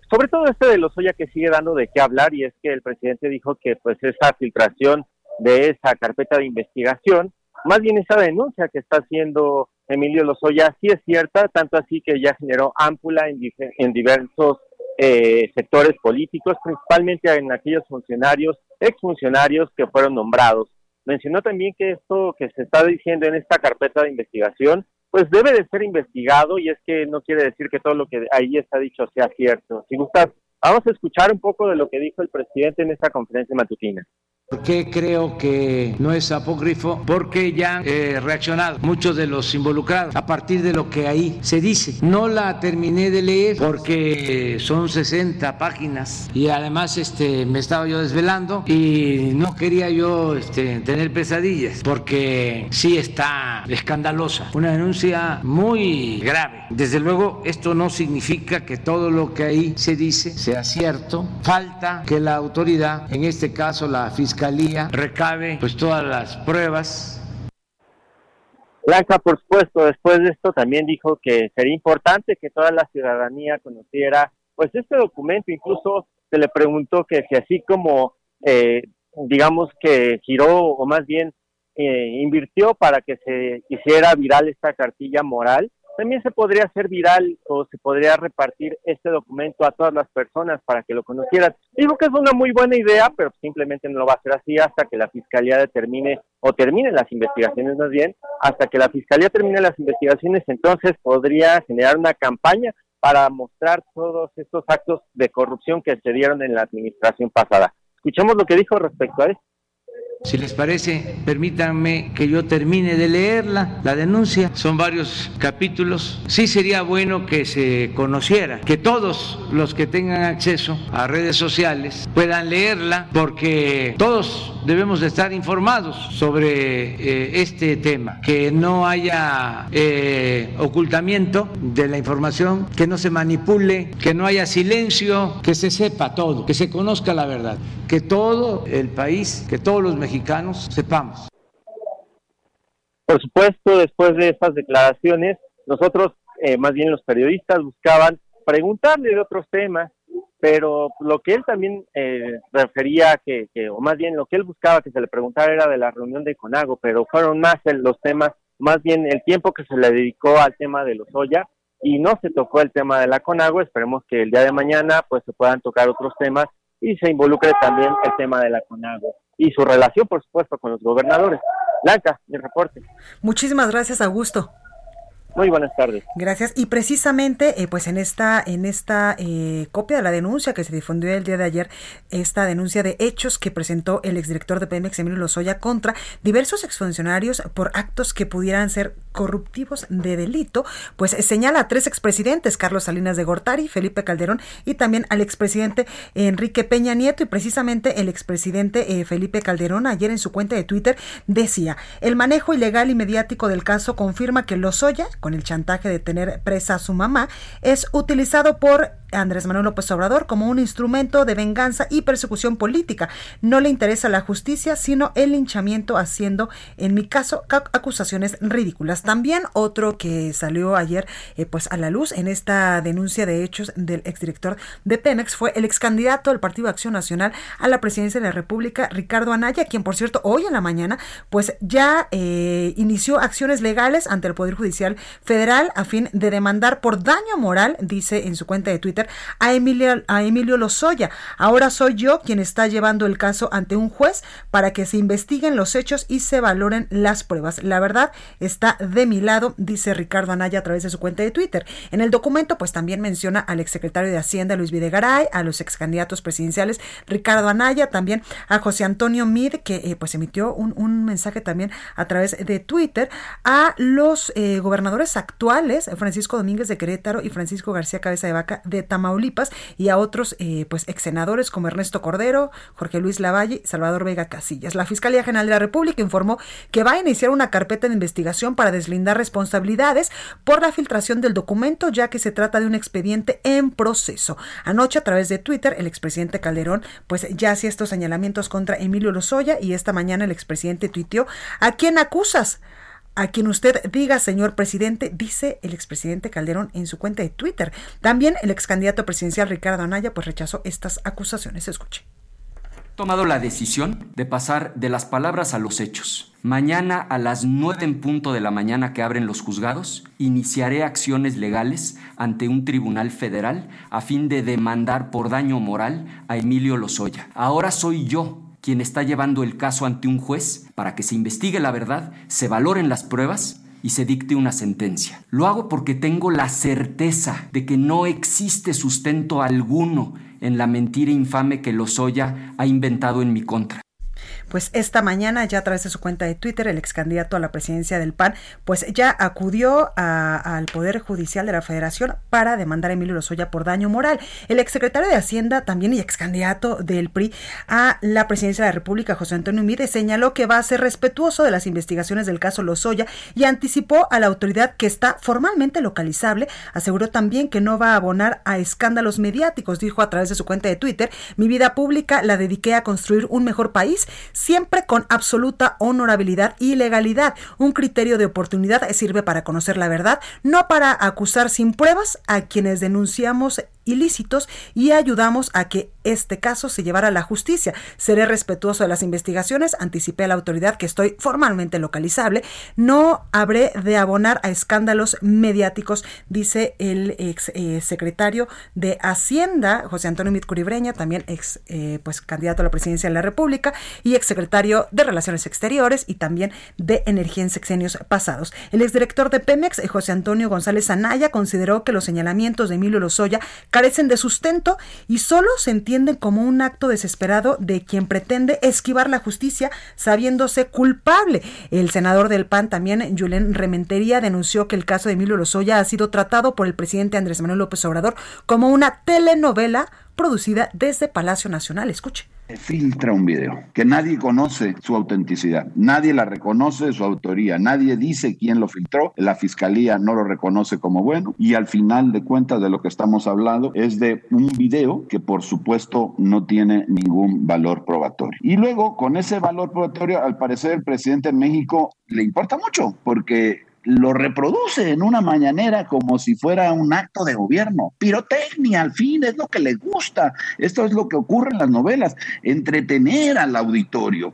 sobre todo este de los Lozoya que sigue dando de qué hablar y es que el presidente dijo que pues esa filtración de esa carpeta de investigación, más bien esa denuncia que está haciendo Emilio Lozoya sí es cierta, tanto así que ya generó ámpula en, en diversos eh, sectores políticos, principalmente en aquellos funcionarios, exfuncionarios que fueron nombrados. Mencionó también que esto que se está diciendo en esta carpeta de investigación pues debe de ser investigado y es que no quiere decir que todo lo que ahí está dicho sea cierto. Si gustas, vamos a escuchar un poco de lo que dijo el presidente en esta conferencia matutina. ¿Por qué creo que no es apócrifo? Porque ya han eh, reaccionado muchos de los involucrados a partir de lo que ahí se dice. No la terminé de leer porque son 60 páginas y además este, me estaba yo desvelando y no quería yo este, tener pesadillas porque sí está escandalosa. Una denuncia muy grave. Desde luego, esto no significa que todo lo que ahí se dice sea cierto. Falta que la autoridad, en este caso la fiscalía, fiscalía recabe pues todas las pruebas. Blanca, por supuesto, después de esto también dijo que sería importante que toda la ciudadanía conociera pues este documento, incluso se le preguntó que si así como eh, digamos que giró o más bien eh, invirtió para que se hiciera viral esta cartilla moral, también se podría hacer viral o se podría repartir este documento a todas las personas para que lo conocieran. Digo que es una muy buena idea, pero simplemente no lo va a hacer así hasta que la fiscalía determine o termine las investigaciones más bien, hasta que la fiscalía termine las investigaciones, entonces podría generar una campaña para mostrar todos estos actos de corrupción que se dieron en la administración pasada. Escuchemos lo que dijo respecto a esto. Si les parece, permítanme que yo termine de leerla, la denuncia. Son varios capítulos. Sí sería bueno que se conociera, que todos los que tengan acceso a redes sociales puedan leerla, porque todos debemos de estar informados sobre eh, este tema, que no haya eh, ocultamiento de la información, que no se manipule, que no haya silencio, que se sepa todo, que se conozca la verdad, que todo el país, que todos los mexicanos sepamos. Por supuesto, después de estas declaraciones, nosotros, eh, más bien los periodistas, buscaban preguntarle de otros temas, pero lo que él también eh, refería, que, o más bien lo que él buscaba que se le preguntara era de la reunión de Conago, pero fueron más los temas, más bien el tiempo que se le dedicó al tema de los Oya y no se tocó el tema de la Conago, esperemos que el día de mañana pues se puedan tocar otros temas y se involucre también el tema de la CONAGO y su relación, por supuesto, con los gobernadores. Blanca, mi reporte. Muchísimas gracias, Augusto. Muy buenas tardes. Gracias. Y precisamente, eh, pues en esta, en esta eh, copia de la denuncia que se difundió el día de ayer, esta denuncia de hechos que presentó el exdirector de Pemex, Emilio Lozoya, contra diversos exfuncionarios por actos que pudieran ser corruptivos de delito, pues señala a tres expresidentes, Carlos Salinas de Gortari, Felipe Calderón y también al expresidente Enrique Peña Nieto. Y precisamente el expresidente eh, Felipe Calderón ayer en su cuenta de Twitter decía, el manejo ilegal y mediático del caso confirma que Lozoya, con el chantaje de tener presa a su mamá, es utilizado por Andrés Manuel López Obrador como un instrumento de venganza y persecución política. No le interesa la justicia, sino el linchamiento haciendo, en mi caso, acusaciones ridículas. También otro que salió ayer eh, pues a la luz en esta denuncia de hechos del exdirector de Pemex fue el ex candidato del Partido Acción Nacional a la presidencia de la República, Ricardo Anaya, quien por cierto hoy en la mañana pues ya eh, inició acciones legales ante el Poder Judicial federal a fin de demandar por daño moral, dice en su cuenta de Twitter, a Emilio, a Emilio Lozoya. Ahora soy yo quien está llevando el caso ante un juez para que se investiguen los hechos y se valoren las pruebas. La verdad está de mi lado, dice Ricardo Anaya a través de su cuenta de Twitter. En el documento, pues también menciona al exsecretario de Hacienda Luis Videgaray, a los ex candidatos presidenciales Ricardo Anaya, también a José Antonio Mid, que eh, pues emitió un, un, mensaje también a través de Twitter, a los eh, gobernadores actuales, Francisco Domínguez de Querétaro y Francisco García Cabeza de Vaca de Tamaulipas, y a otros eh, pues ex senadores como Ernesto Cordero, Jorge Luis Lavalle Salvador Vega Casillas. La Fiscalía General de la República informó que va a iniciar una carpeta de investigación para deslindar responsabilidades por la filtración del documento, ya que se trata de un expediente en proceso. Anoche, a través de Twitter, el expresidente Calderón pues ya hacía estos señalamientos contra Emilio Lozoya y esta mañana el expresidente tuiteó ¿A quién acusas? A quien usted diga, señor presidente, dice el expresidente Calderón en su cuenta de Twitter. También el ex candidato presidencial Ricardo Anaya pues rechazó estas acusaciones. Escuche. Tomado la decisión de pasar de las palabras a los hechos. Mañana a las nueve en punto de la mañana que abren los juzgados, iniciaré acciones legales ante un tribunal federal a fin de demandar por daño moral a Emilio Lozoya. Ahora soy yo quien está llevando el caso ante un juez para que se investigue la verdad, se valoren las pruebas y se dicte una sentencia. Lo hago porque tengo la certeza de que no existe sustento alguno en la mentira infame que Lozoya ha inventado en mi contra pues esta mañana ya a través de su cuenta de Twitter el ex candidato a la presidencia del PAN pues ya acudió al Poder Judicial de la Federación para demandar a Emilio Lozoya por daño moral. El exsecretario de Hacienda también y ex candidato del PRI a la presidencia de la República, José Antonio Mide, señaló que va a ser respetuoso de las investigaciones del caso Lozoya y anticipó a la autoridad que está formalmente localizable. Aseguró también que no va a abonar a escándalos mediáticos, dijo a través de su cuenta de Twitter, mi vida pública la dediqué a construir un mejor país siempre con absoluta honorabilidad y legalidad. Un criterio de oportunidad sirve para conocer la verdad, no para acusar sin pruebas a quienes denunciamos ilícitos y ayudamos a que este caso se llevara a la justicia. Seré respetuoso de las investigaciones, anticipé a la autoridad que estoy formalmente localizable, no habré de abonar a escándalos mediáticos, dice el ex eh, secretario de Hacienda, José Antonio Mitcuribreña, también ex eh, pues candidato a la presidencia de la República y ex secretario de Relaciones Exteriores y también de Energía en sexenios pasados. El exdirector de Pemex, José Antonio González Anaya, consideró que los señalamientos de Emilio Lozoya carecen de sustento y solo se entienden como un acto desesperado de quien pretende esquivar la justicia sabiéndose culpable. El senador del PAN también, Julen Rementería, denunció que el caso de Emilio Lozoya ha sido tratado por el presidente Andrés Manuel López Obrador como una telenovela producida desde Palacio Nacional. Escuche filtra un video, que nadie conoce su autenticidad, nadie la reconoce su autoría, nadie dice quién lo filtró, la fiscalía no lo reconoce como bueno y al final de cuentas de lo que estamos hablando es de un video que por supuesto no tiene ningún valor probatorio. Y luego con ese valor probatorio al parecer el presidente de México le importa mucho porque lo reproduce en una mañanera como si fuera un acto de gobierno. Pirotecnia, al fin, es lo que le gusta. Esto es lo que ocurre en las novelas, entretener al auditorio.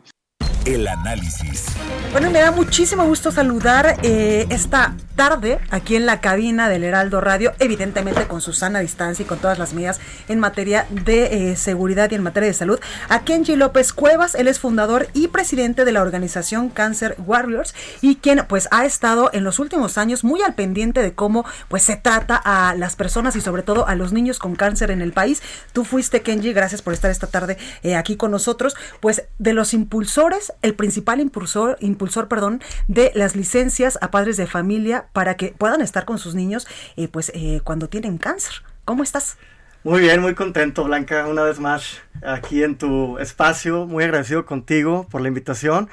El análisis. Bueno, me da muchísimo gusto saludar eh, esta tarde aquí en la cabina del Heraldo Radio, evidentemente con su sana distancia y con todas las medidas en materia de eh, seguridad y en materia de salud, a Kenji López Cuevas. Él es fundador y presidente de la organización Cancer Warriors y quien pues ha estado en los últimos años muy al pendiente de cómo pues se trata a las personas y sobre todo a los niños con cáncer en el país. Tú fuiste, Kenji, gracias por estar esta tarde eh, aquí con nosotros, pues de los impulsores el principal impulsor, impulsor perdón, de las licencias a padres de familia para que puedan estar con sus niños eh, pues eh, cuando tienen cáncer. ¿Cómo estás? Muy bien, muy contento, Blanca, una vez más aquí en tu espacio. Muy agradecido contigo por la invitación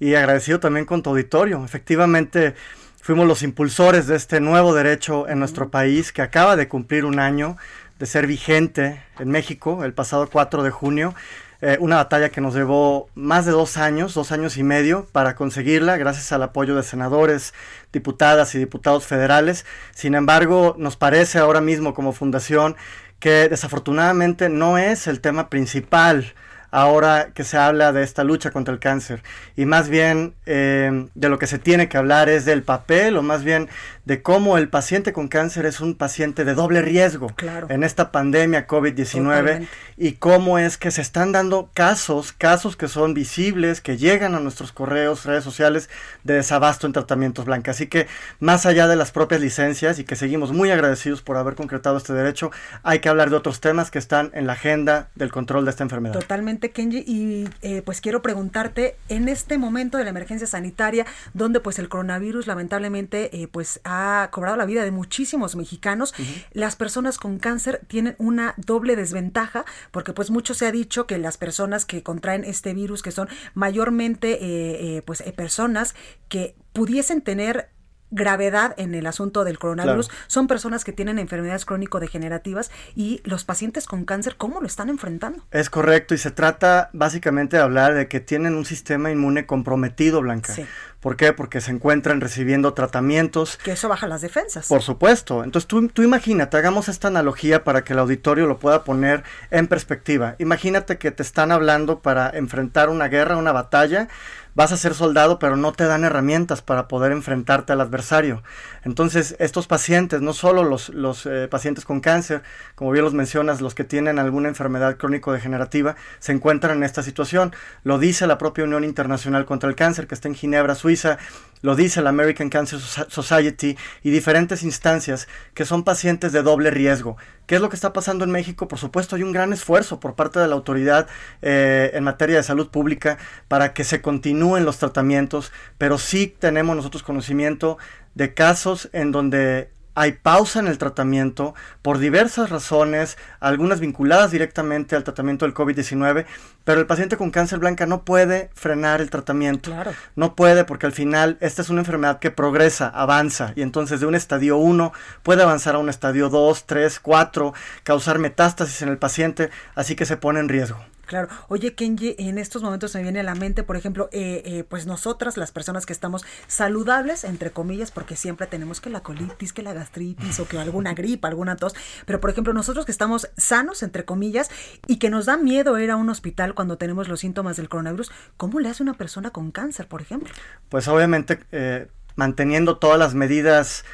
y agradecido también con tu auditorio. Efectivamente, fuimos los impulsores de este nuevo derecho en nuestro país que acaba de cumplir un año de ser vigente en México el pasado 4 de junio eh, una batalla que nos llevó más de dos años, dos años y medio para conseguirla, gracias al apoyo de senadores, diputadas y diputados federales. Sin embargo, nos parece ahora mismo como fundación que desafortunadamente no es el tema principal ahora que se habla de esta lucha contra el cáncer. Y más bien eh, de lo que se tiene que hablar es del papel o más bien de cómo el paciente con cáncer es un paciente de doble riesgo en esta pandemia COVID-19 y cómo es que se están dando casos, casos que son visibles, que llegan a nuestros correos, redes sociales de desabasto en tratamientos blancos. Así que más allá de las propias licencias y que seguimos muy agradecidos por haber concretado este derecho, hay que hablar de otros temas que están en la agenda del control de esta enfermedad. Totalmente, Kenji. Y eh, pues quiero preguntarte, en este momento de la emergencia sanitaria, donde pues el coronavirus lamentablemente eh, pues ha ha cobrado la vida de muchísimos mexicanos. Las personas con cáncer tienen una doble desventaja porque pues mucho se ha dicho que las personas que contraen este virus, que son mayormente eh, eh, pues eh, personas que pudiesen tener gravedad en el asunto del coronavirus son personas que tienen enfermedades crónico-degenerativas y los pacientes con cáncer, ¿cómo lo están enfrentando? Es correcto y se trata básicamente de hablar de que tienen un sistema inmune comprometido, Blanca. ¿Por qué? Porque se encuentran recibiendo tratamientos. Que eso baja las defensas. Por supuesto. Entonces tú, tú imagínate, hagamos esta analogía para que el auditorio lo pueda poner en perspectiva. Imagínate que te están hablando para enfrentar una guerra, una batalla vas a ser soldado, pero no te dan herramientas para poder enfrentarte al adversario. Entonces, estos pacientes, no solo los, los eh, pacientes con cáncer, como bien los mencionas, los que tienen alguna enfermedad crónico-degenerativa, se encuentran en esta situación. Lo dice la propia Unión Internacional contra el Cáncer, que está en Ginebra, Suiza, lo dice la American Cancer Society y diferentes instancias que son pacientes de doble riesgo. ¿Qué es lo que está pasando en México? Por supuesto, hay un gran esfuerzo por parte de la autoridad eh, en materia de salud pública para que se continúen los tratamientos, pero sí tenemos nosotros conocimiento de casos en donde hay pausa en el tratamiento por diversas razones, algunas vinculadas directamente al tratamiento del COVID-19, pero el paciente con cáncer blanca no puede frenar el tratamiento. Claro. No puede porque al final esta es una enfermedad que progresa, avanza y entonces de un estadio 1 puede avanzar a un estadio 2, 3, 4, causar metástasis en el paciente, así que se pone en riesgo. Claro. Oye, Kenji, en estos momentos me viene a la mente, por ejemplo, eh, eh, pues nosotras, las personas que estamos saludables, entre comillas, porque siempre tenemos que la colitis, que la gastritis o que alguna gripa, alguna tos, pero por ejemplo, nosotros que estamos sanos, entre comillas, y que nos da miedo ir a un hospital cuando tenemos los síntomas del coronavirus, ¿cómo le hace una persona con cáncer, por ejemplo? Pues obviamente eh, manteniendo todas las medidas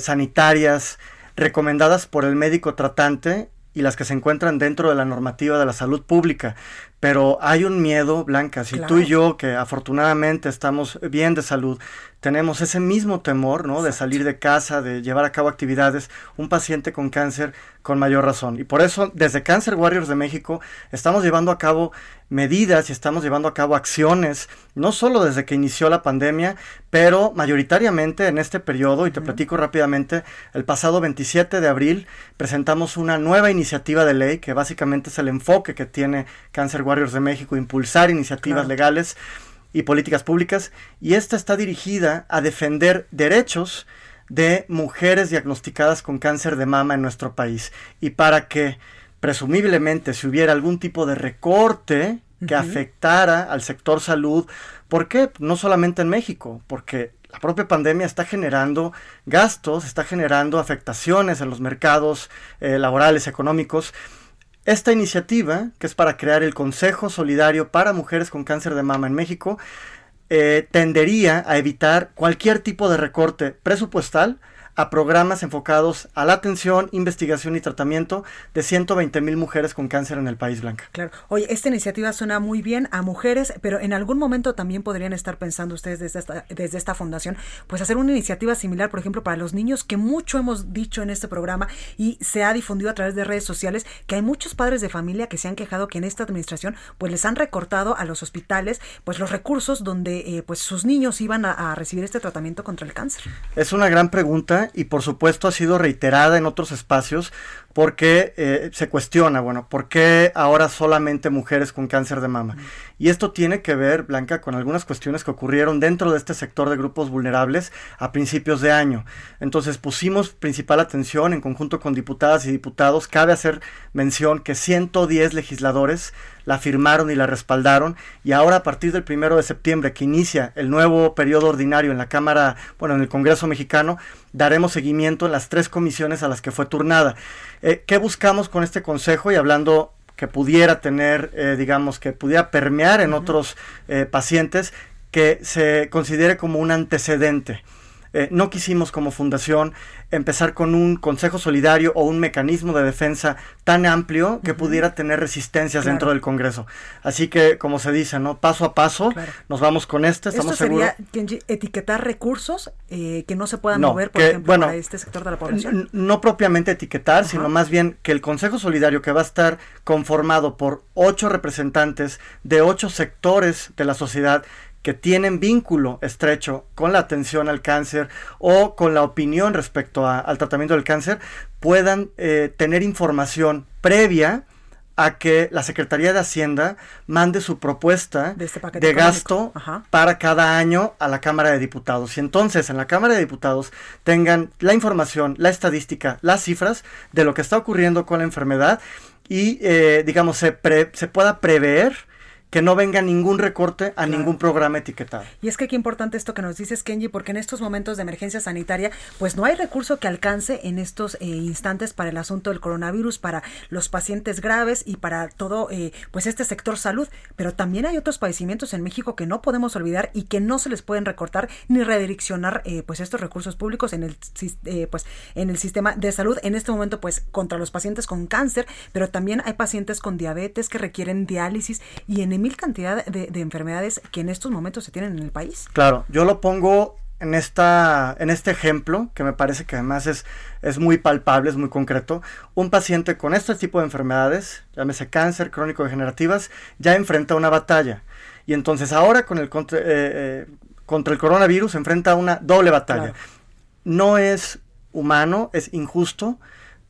sanitarias recomendadas por el médico tratante y las que se encuentran dentro de la normativa de la salud pública. Pero hay un miedo, Blanca, si tú y yo, que afortunadamente estamos bien de salud, tenemos ese mismo temor, ¿no? De salir de casa, de llevar a cabo actividades, un paciente con cáncer con mayor razón. Y por eso, desde Cancer Warriors de México, estamos llevando a cabo medidas y estamos llevando a cabo acciones, no solo desde que inició la pandemia, pero mayoritariamente en este periodo, y te platico rápidamente, el pasado 27 de abril presentamos una nueva iniciativa de ley que básicamente es el enfoque que tiene Cancer Warriors de México, impulsar iniciativas legales y políticas públicas, y esta está dirigida a defender derechos de mujeres diagnosticadas con cáncer de mama en nuestro país. Y para que presumiblemente si hubiera algún tipo de recorte que afectara al sector salud, ¿por qué? No solamente en México, porque la propia pandemia está generando gastos, está generando afectaciones en los mercados eh, laborales, económicos, Esta iniciativa, que es para crear el Consejo Solidario para Mujeres con Cáncer de Mama en México, eh, tendería a evitar cualquier tipo de recorte presupuestal a programas enfocados a la atención, investigación y tratamiento de 120 mil mujeres con cáncer en el país, Blanca. Claro. Oye, esta iniciativa suena muy bien a mujeres, pero en algún momento también podrían estar pensando ustedes desde esta, desde esta fundación, pues hacer una iniciativa similar, por ejemplo, para los niños, que mucho hemos dicho en este programa y se ha difundido a través de redes sociales, que hay muchos padres de familia que se han quejado que en esta administración, pues les han recortado a los hospitales, pues los recursos donde eh, pues sus niños iban a, a recibir este tratamiento contra el cáncer. Es una gran pregunta y por supuesto ha sido reiterada en otros espacios porque eh, se cuestiona, bueno, ¿por qué ahora solamente mujeres con cáncer de mama? Y esto tiene que ver, Blanca, con algunas cuestiones que ocurrieron dentro de este sector de grupos vulnerables a principios de año. Entonces pusimos principal atención en conjunto con diputadas y diputados. Cabe hacer mención que 110 legisladores la firmaron y la respaldaron y ahora a partir del primero de septiembre que inicia el nuevo periodo ordinario en la Cámara, bueno, en el Congreso mexicano, daremos seguimiento en las tres comisiones a las que fue turnada. Eh, ¿Qué buscamos con este consejo? Y hablando que pudiera tener, eh, digamos, que pudiera permear en otros eh, pacientes, que se considere como un antecedente. Eh, no quisimos como fundación empezar con un consejo solidario o un mecanismo de defensa tan amplio que pudiera tener resistencias dentro del Congreso. Así que, como se dice, ¿no? Paso a paso, nos vamos con este, estamos ¿Esto sería, etiquetar recursos eh, que no se puedan mover, por ejemplo, para este sector de la población? No propiamente etiquetar, sino más bien que el Consejo Solidario, que va a estar conformado por ocho representantes de ocho sectores de la sociedad, que tienen vínculo estrecho con la atención al cáncer o con la opinión respecto al tratamiento del cáncer puedan eh, tener información previa a que la Secretaría de Hacienda mande su propuesta de, este gasto para cada año a la Cámara de Diputados. Y entonces en la Cámara de Diputados tengan la información, la estadística, las cifras de lo que está ocurriendo con la enfermedad y, eh, digamos, se, se pueda prever que no venga ningún recorte a ningún programa etiquetado. Y es que qué importante esto que nos dices, Kenji, porque en estos momentos de emergencia sanitaria, pues no hay recurso que alcance en estos eh, instantes para el asunto del coronavirus, para los pacientes graves y para todo, eh, pues este sector salud. Pero también hay otros padecimientos en México que no podemos olvidar y que no se les pueden recortar ni redireccionar, eh, pues estos recursos públicos en el, pues en el sistema de salud. En este momento, pues contra los pacientes con cáncer, pero también hay pacientes con diabetes que requieren diálisis y en mil cantidad de, enfermedades que en estos momentos se tienen en el país. Claro, yo lo pongo en, esta, en este ejemplo, que me parece que además es, es muy palpable, es muy concreto, un paciente con este tipo de enfermedades, llámese cáncer, crónico degenerativas, ya enfrenta una batalla. Y entonces ahora con el contra, eh, eh, contra el coronavirus enfrenta una doble batalla. No es humano, es injusto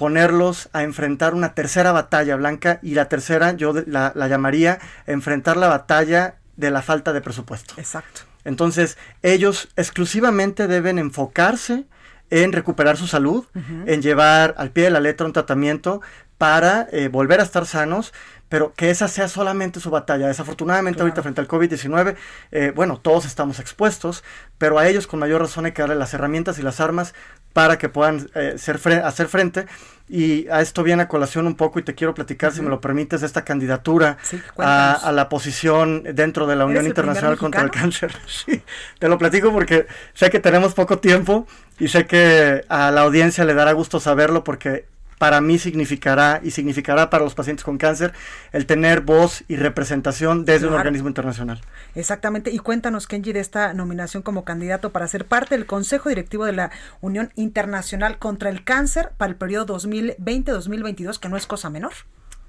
ponerlos a enfrentar una tercera batalla blanca y la tercera yo la, llamaría enfrentar la batalla de la falta de presupuesto. Exacto. Entonces, ellos exclusivamente deben enfocarse en recuperar su salud, en llevar al pie de la letra un tratamiento para eh, volver a estar sanos, pero que esa sea solamente su batalla. Desafortunadamente ahorita frente al COVID-19, eh, bueno, todos estamos expuestos, pero a ellos con mayor razón hay que darle las herramientas y las armas para que puedan eh, hacer frente. Y a esto viene a colación un poco y te quiero platicar, si me lo permites, de esta candidatura a, la posición dentro de la Unión Internacional contra el Cáncer. Sí, te lo platico porque sé que tenemos poco tiempo y sé que a la audiencia le dará gusto saberlo porque para mí significará y significará para los pacientes con cáncer el tener voz y representación desde un organismo internacional. Exactamente. Y cuéntanos, Kenji, de esta nominación como candidato para ser parte del Consejo Directivo de la Unión Internacional contra el Cáncer para el periodo 2020-2022, que no es cosa menor.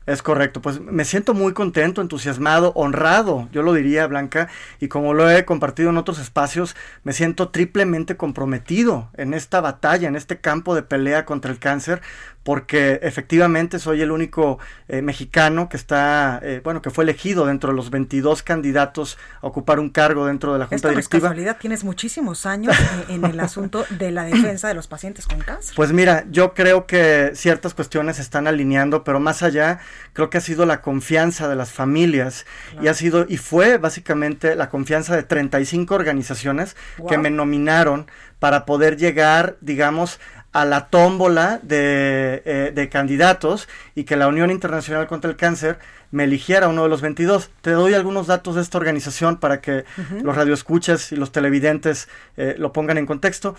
Es correcto, pues me siento muy contento, entusiasmado, honrado, yo lo diría Blanca, y como lo he compartido en otros espacios, me siento triplemente comprometido en esta batalla, en este campo de pelea contra el cáncer, porque efectivamente soy el único eh, mexicano que está, eh, bueno, que fue elegido dentro de los 22 candidatos a ocupar un cargo dentro de la Junta Esto Directiva. No es casualidad, tienes muchísimos años eh, en el asunto de la defensa de los pacientes con cáncer. Pues mira, yo creo que ciertas cuestiones se están alineando, pero más allá, creo que ha sido la confianza de las familias y ha sido, y fue básicamente la confianza de 35 organizaciones que me nominaron para poder llegar, digamos, a la tómbola de, eh, de, candidatos y que la Unión Internacional contra el Cáncer me eligiera uno de los 22. Te doy algunos datos de esta organización para que los radioescuchas y los televidentes eh, lo pongan en contexto.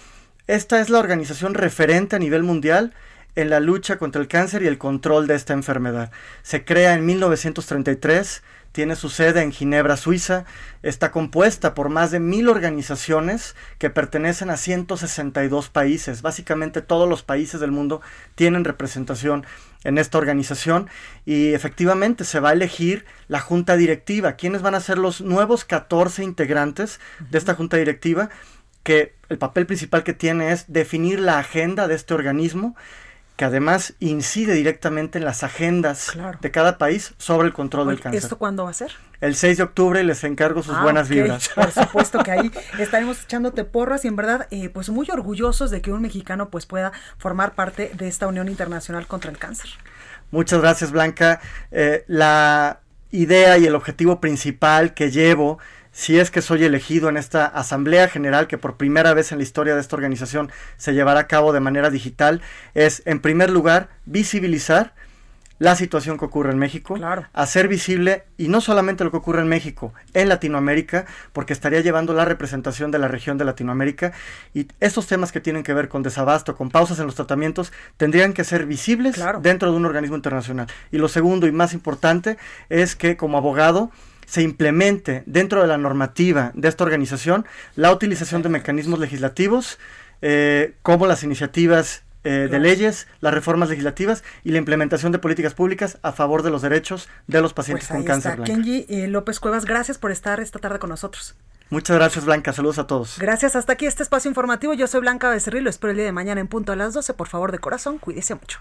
Esta es la organización referente a nivel mundial en la lucha contra el cáncer y el control de esta enfermedad. Se crea en 1933 tiene su sede en Ginebra, Suiza, está compuesta por más de mil organizaciones que pertenecen a 162 países. Básicamente todos los países del mundo tienen representación en esta organización y efectivamente se va a elegir la junta directiva. ¿Quiénes van a ser los nuevos 14 integrantes de esta junta directiva? Que el papel principal que tiene es definir la agenda de este organismo que además incide directamente en las agendas de cada país sobre el control del cáncer. ¿Esto cuándo va a ser? El 6 de octubre les encargo sus ah, buenas vibras. Por supuesto que ahí estaremos echándote porras y en verdad eh, pues muy orgullosos de que un mexicano pues pueda formar parte de esta Unión Internacional contra el Cáncer. Muchas gracias Blanca. Eh, la idea y el objetivo principal que llevo si es que soy elegido en esta Asamblea General que por primera vez en la historia de esta organización se llevará a cabo de manera digital, es en primer lugar visibilizar la situación que ocurre en México, hacer visible y no solamente lo que ocurre en México, en Latinoamérica, porque estaría llevando la representación de la región de Latinoamérica y estos temas que tienen que ver con desabasto, con pausas en los tratamientos, tendrían que ser visibles dentro de un organismo internacional. Y lo segundo y más importante es que como abogado, se implemente dentro de la normativa de esta organización la utilización de mecanismos legislativos eh, como las iniciativas eh, de leyes, las reformas legislativas y la implementación de políticas públicas a favor de los derechos de los pacientes pues con cáncer. Blanca. Kenji eh, López Cuevas, gracias por estar esta tarde con nosotros. Muchas gracias, Blanca. Saludos a todos. Gracias. Hasta aquí este espacio informativo. Yo soy Blanca Becerril. Lo espero el día de mañana en punto a las 12. Por favor, de corazón, cuídese mucho.